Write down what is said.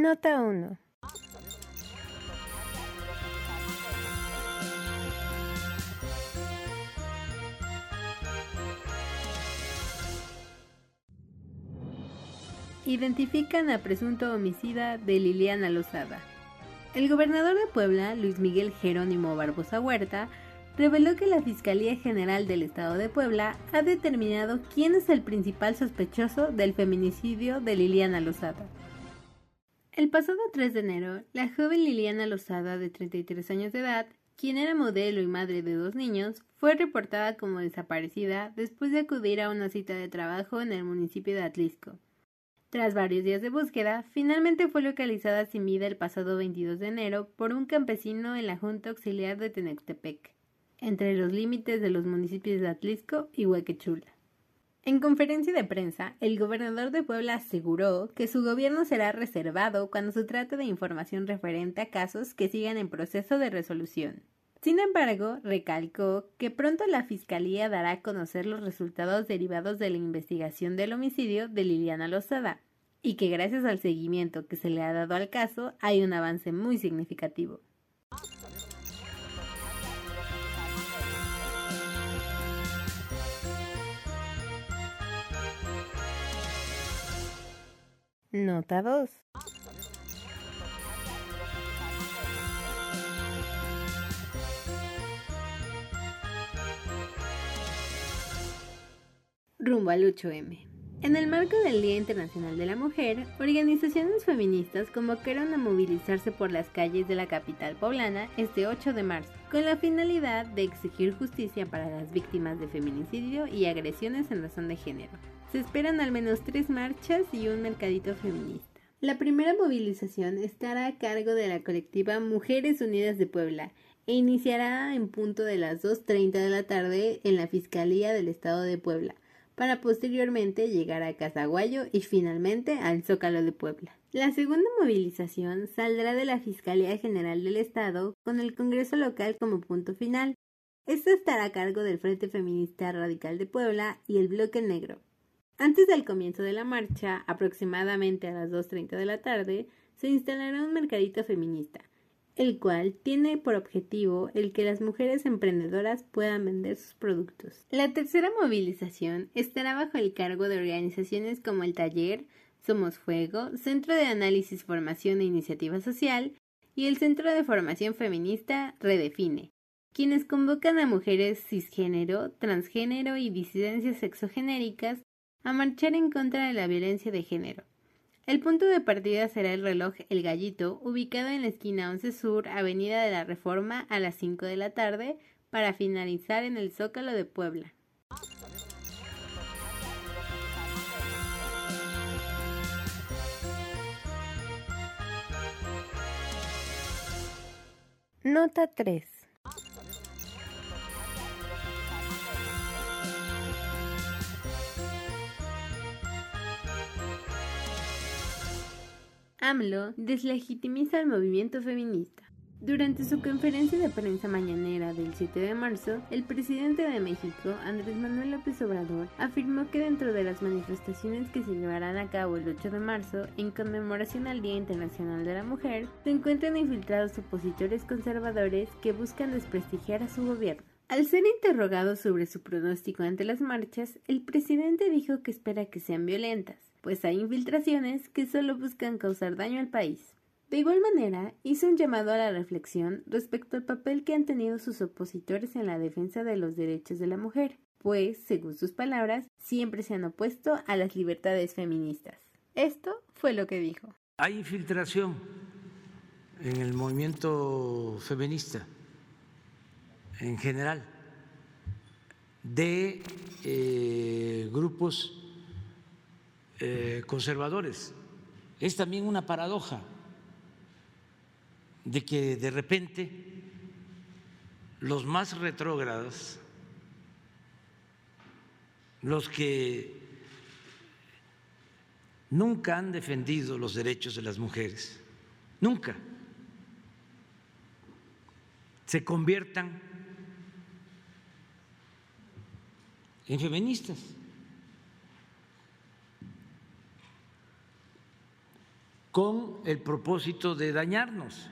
Nota 1. Identifican a presunto homicida de Liliana Lozada. El gobernador de Puebla, Luis Miguel Jerónimo Barbosa Huerta, reveló que la Fiscalía General del Estado de Puebla ha determinado quién es el principal sospechoso del feminicidio de Liliana Lozada. El pasado 3 de enero, la joven Liliana Lozada, de 33 años de edad, quien era modelo y madre de dos niños, fue reportada como desaparecida después de acudir a una cita de trabajo en el municipio de Atlisco. Tras varios días de búsqueda, finalmente fue localizada sin vida el pasado 22 de enero por un campesino en la Junta Auxiliar de Tenectepec, entre los límites de los municipios de Atlisco y Huequechula. En conferencia de prensa, el gobernador de Puebla aseguró que su gobierno será reservado cuando se trate de información referente a casos que sigan en proceso de resolución. Sin embargo, recalcó que pronto la Fiscalía dará a conocer los resultados derivados de la investigación del homicidio de Liliana Lozada, y que gracias al seguimiento que se le ha dado al caso hay un avance muy significativo. Nota 2. rumbo al 8M. En el marco del Día Internacional de la Mujer, organizaciones feministas convocaron a movilizarse por las calles de la capital poblana este 8 de marzo, con la finalidad de exigir justicia para las víctimas de feminicidio y agresiones en razón de género. Se esperan al menos tres marchas y un mercadito feminista. La primera movilización estará a cargo de la colectiva Mujeres Unidas de Puebla e iniciará en punto de las 2.30 de la tarde en la Fiscalía del Estado de Puebla para posteriormente llegar a Casaguayo y finalmente al Zócalo de Puebla. La segunda movilización saldrá de la Fiscalía General del Estado con el Congreso local como punto final. Esto estará a cargo del Frente Feminista Radical de Puebla y el Bloque Negro. Antes del comienzo de la marcha, aproximadamente a las 2.30 de la tarde, se instalará un mercadito feminista, el cual tiene por objetivo el que las mujeres emprendedoras puedan vender sus productos. La tercera movilización estará bajo el cargo de organizaciones como el Taller, Somos Fuego, Centro de Análisis, Formación e Iniciativa Social y el Centro de Formación Feminista Redefine, quienes convocan a mujeres cisgénero, transgénero y disidencias sexogenéricas a marchar en contra de la violencia de género. El punto de partida será el reloj El Gallito, ubicado en la esquina 11 Sur, Avenida de la Reforma, a las 5 de la tarde, para finalizar en el Zócalo de Puebla. Nota 3 AMLO deslegitimiza el movimiento feminista. Durante su conferencia de prensa mañanera del 7 de marzo, el presidente de México, Andrés Manuel López Obrador, afirmó que dentro de las manifestaciones que se llevarán a cabo el 8 de marzo en conmemoración al Día Internacional de la Mujer, se encuentran infiltrados opositores conservadores que buscan desprestigiar a su gobierno. Al ser interrogado sobre su pronóstico ante las marchas, el presidente dijo que espera que sean violentas, pues hay infiltraciones que solo buscan causar daño al país. De igual manera, hizo un llamado a la reflexión respecto al papel que han tenido sus opositores en la defensa de los derechos de la mujer, pues, según sus palabras, siempre se han opuesto a las libertades feministas. Esto fue lo que dijo. Hay infiltración en el movimiento feminista en general de eh, grupos eh, conservadores. Es también una paradoja de que de repente los más retrógrados, los que nunca han defendido los derechos de las mujeres, nunca, se conviertan en feministas. Con el propósito de dañarnos.